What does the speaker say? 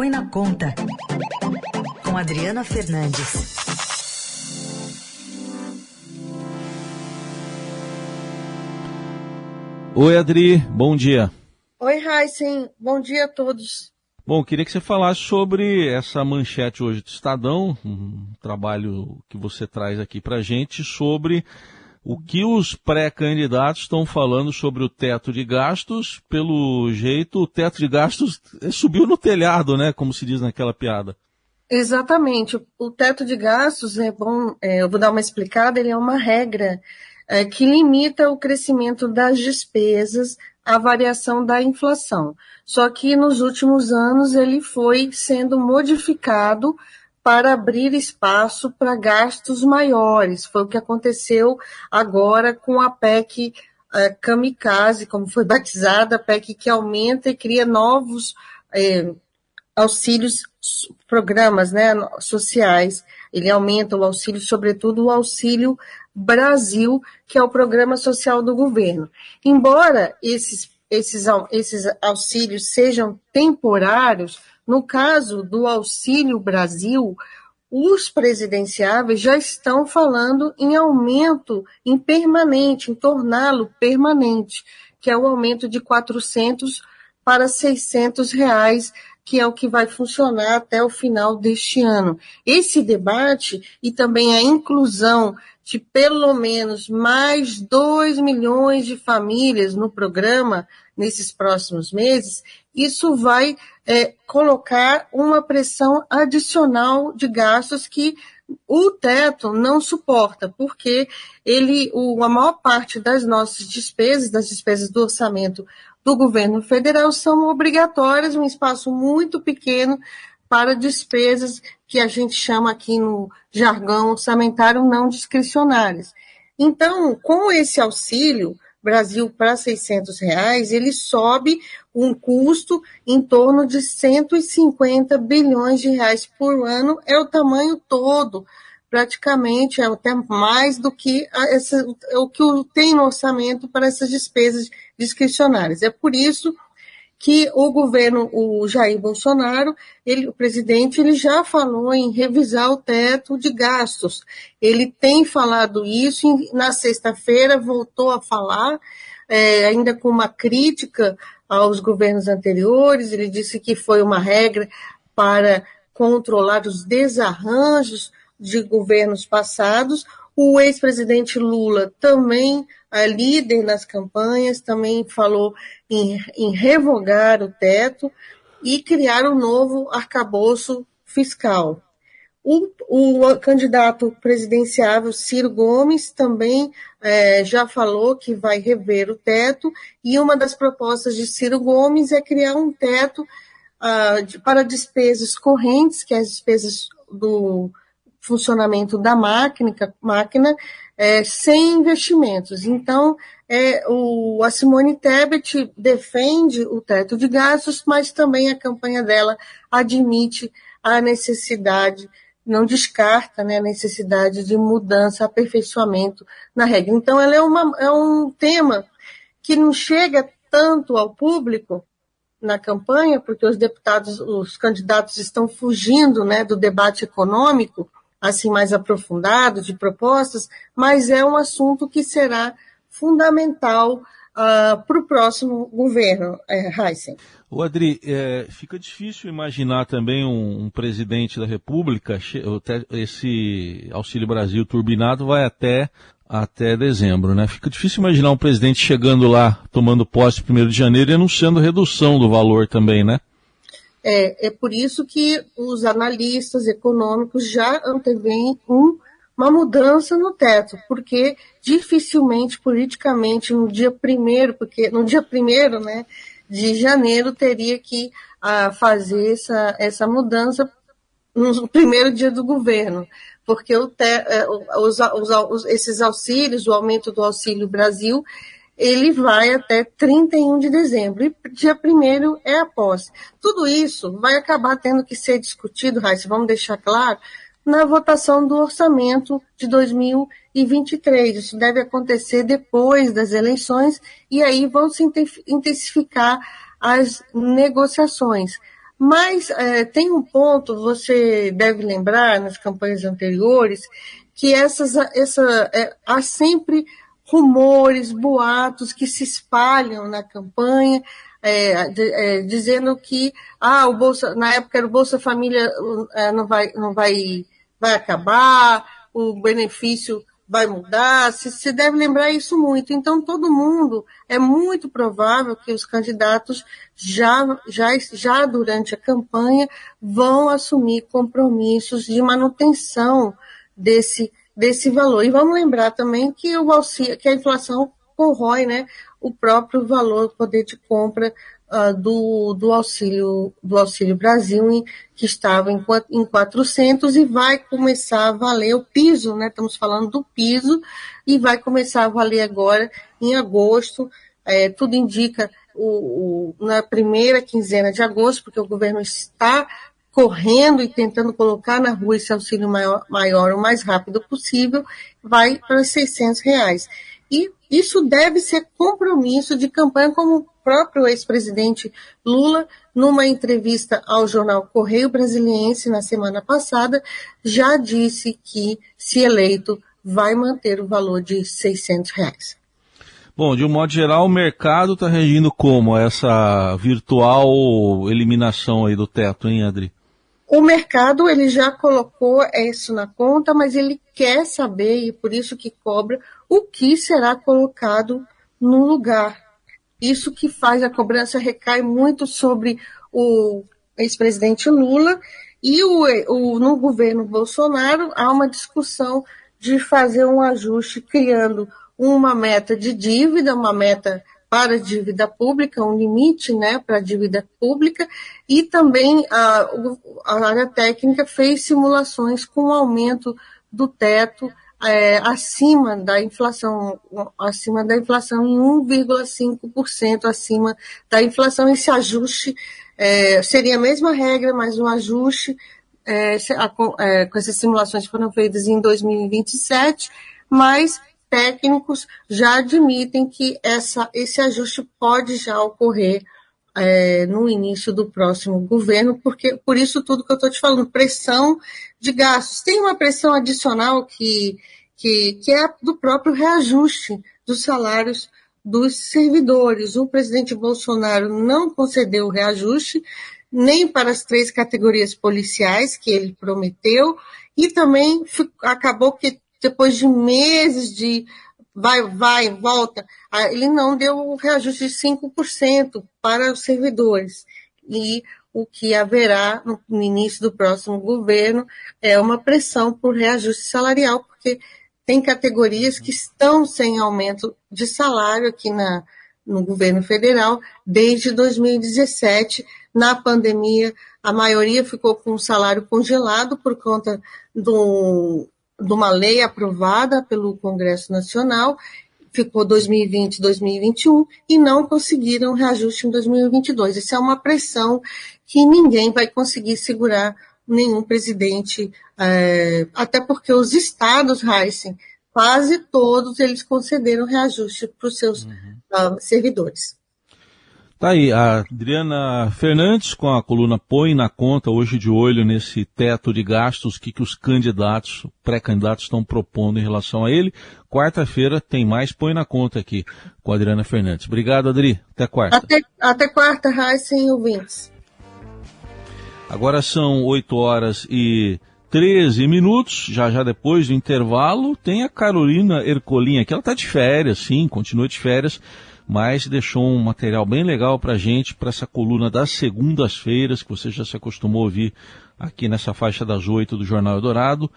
Põe na Conta, com Adriana Fernandes. Oi, Adri, bom dia. Oi, Heisen, bom dia a todos. Bom, queria que você falasse sobre essa manchete hoje do Estadão, um trabalho que você traz aqui para gente sobre o que os pré-candidatos estão falando sobre o teto de gastos. Pelo jeito, o teto de gastos subiu no telhado, né? Como se diz naquela piada. Exatamente. O teto de gastos é bom, é, eu vou dar uma explicada, ele é uma regra é, que limita o crescimento das despesas à variação da inflação. Só que nos últimos anos ele foi sendo modificado para abrir espaço para gastos maiores. Foi o que aconteceu agora com a PEC eh, Kamikaze, como foi batizada, a PEC que aumenta e cria novos eh, auxílios, programas né, sociais. Ele aumenta o auxílio, sobretudo o auxílio Brasil, que é o programa social do governo. Embora esses, esses, esses auxílios sejam temporários, no caso do Auxílio Brasil, os presidenciáveis já estão falando em aumento em permanente, em torná-lo permanente, que é o aumento de 400 para 600 reais, que é o que vai funcionar até o final deste ano. Esse debate e também a inclusão de pelo menos mais 2 milhões de famílias no programa nesses próximos meses, isso vai é, colocar uma pressão adicional de gastos que o teto não suporta, porque ele, o, a maior parte das nossas despesas, das despesas do orçamento do governo federal, são obrigatórias, um espaço muito pequeno para despesas que a gente chama aqui no jargão orçamentário não discricionárias. Então, com esse auxílio, Brasil para 600 reais, ele sobe um custo em torno de 150 bilhões de reais por ano, é o tamanho todo, praticamente, é até mais do que o que tem no orçamento para essas despesas discricionárias. É por isso que o governo, o Jair Bolsonaro, ele, o presidente, ele já falou em revisar o teto de gastos. Ele tem falado isso, na sexta-feira voltou a falar, é, ainda com uma crítica aos governos anteriores, ele disse que foi uma regra para controlar os desarranjos de governos passados. O ex-presidente Lula também a líder nas campanhas, também falou em, em revogar o teto e criar um novo arcabouço fiscal. O, o, candidato presidenciável Ciro Gomes também é, já falou que vai rever o teto, e uma das propostas de Ciro Gomes é criar um teto uh, de, para despesas correntes, que é as despesas do funcionamento da máquina, máquina é, sem investimentos. Então, é, o, a Simone Tebet defende o teto de gastos, mas também a campanha dela admite a necessidade, não descarta né, a necessidade de mudança, aperfeiçoamento na regra. Então, ela é, uma, é um tema que não chega tanto ao público na campanha, porque os deputados, os candidatos estão fugindo né, do debate econômico, assim mais aprofundado de propostas, mas é um assunto que será fundamental uh, ah, para o próximo governo, é, Heisen. O Adri, é, fica difícil imaginar também um, um, presidente da República, esse Auxílio Brasil turbinado vai até, até dezembro, né? Fica difícil imaginar um presidente chegando lá, tomando posse 1 de janeiro e anunciando redução do valor também, né? É, é por isso que os analistas econômicos já antevêm um, uma mudança no teto, porque dificilmente, politicamente, no dia primeiro, porque no dia primeiro, né, de janeiro teria que ah, fazer essa, essa mudança no primeiro dia do governo, porque te, é, os, os, os, esses auxílios, o aumento do Auxílio Brasil, ele vai até 31 de dezembro, e dia 1 é a posse. Tudo isso vai acabar tendo que ser discutido, Raíssa, vamos deixar claro, na votação do orçamento de 2023. Isso deve acontecer depois das eleições, e aí vão se intensificar as negociações. Mas é, tem um ponto, você deve lembrar nas campanhas anteriores, que essas, essa, é, há sempre rumores, boatos que se espalham na campanha, é, de, é, dizendo que ah, o Bolsa, na época era o Bolsa Família é, não, vai, não vai, vai acabar, o benefício vai mudar, se, se deve lembrar isso muito. Então, todo mundo, é muito provável que os candidatos já, já, já durante a campanha vão assumir compromissos de manutenção desse, desse valor. E vamos lembrar também que, o auxílio, que a inflação corrói né, o próprio valor, poder de compra uh, do, do, auxílio, do Auxílio Brasil, em, que estava em, em 400 e vai começar a valer o piso, né? Estamos falando do piso, e vai começar a valer agora em agosto. É, tudo indica o, o, na primeira quinzena de agosto, porque o governo está correndo e tentando colocar na rua esse auxílio maior, maior o mais rápido possível, vai para 600 reais. E isso deve ser compromisso de campanha, como o próprio ex-presidente Lula, numa entrevista ao jornal Correio Brasiliense na semana passada, já disse que, se eleito, vai manter o valor de 600 reais. Bom, de um modo geral, o mercado está reagindo como essa virtual eliminação aí do teto, hein, Adri? O mercado ele já colocou isso na conta, mas ele quer saber e por isso que cobra o que será colocado no lugar. Isso que faz a cobrança recai muito sobre o ex-presidente Lula e o, o, no governo Bolsonaro há uma discussão de fazer um ajuste criando uma meta de dívida, uma meta para a dívida pública, um limite né, para a dívida pública, e também a, a área técnica fez simulações com o aumento do teto é, acima da inflação, acima da inflação em 1,5% acima da inflação. Esse ajuste é, seria a mesma regra, mas um ajuste é, é, com essas simulações foram feitas em 2027, mas técnicos já admitem que essa, esse ajuste pode já ocorrer é, no início do próximo governo, porque por isso tudo que eu estou te falando, pressão de gastos. Tem uma pressão adicional que, que, que é do próprio reajuste dos salários dos servidores. O presidente Bolsonaro não concedeu o reajuste nem para as três categorias policiais que ele prometeu, e também acabou que depois de meses de vai, vai, volta, ele não deu o reajuste de 5% para os servidores. E o que haverá no início do próximo governo é uma pressão por reajuste salarial, porque tem categorias que estão sem aumento de salário aqui na, no governo federal desde 2017. Na pandemia, a maioria ficou com o salário congelado por conta do de uma lei aprovada pelo Congresso Nacional, ficou 2020, 2021 e não conseguiram reajuste em 2022. Isso é uma pressão que ninguém vai conseguir segurar nenhum presidente, é, até porque os estados, Heisen, quase todos eles concederam reajuste para os seus uhum. uh, servidores. Tá aí, a Adriana Fernandes com a coluna Põe na Conta, hoje de olho nesse teto de gastos que, que os candidatos, pré-candidatos estão propondo em relação a ele. Quarta-feira tem mais Põe na Conta aqui com a Adriana Fernandes. Obrigado, Adri. Até quarta. Até, até quarta, Raíssa e ouvintes. Agora são 8 horas e 13 minutos, já já depois do intervalo, tem a Carolina Ercolim aqui. Ela está de férias, sim, continua de férias mas deixou um material bem legal para a gente, para essa coluna das segundas-feiras, que você já se acostumou a ouvir aqui nessa faixa das oito do Jornal Eldorado,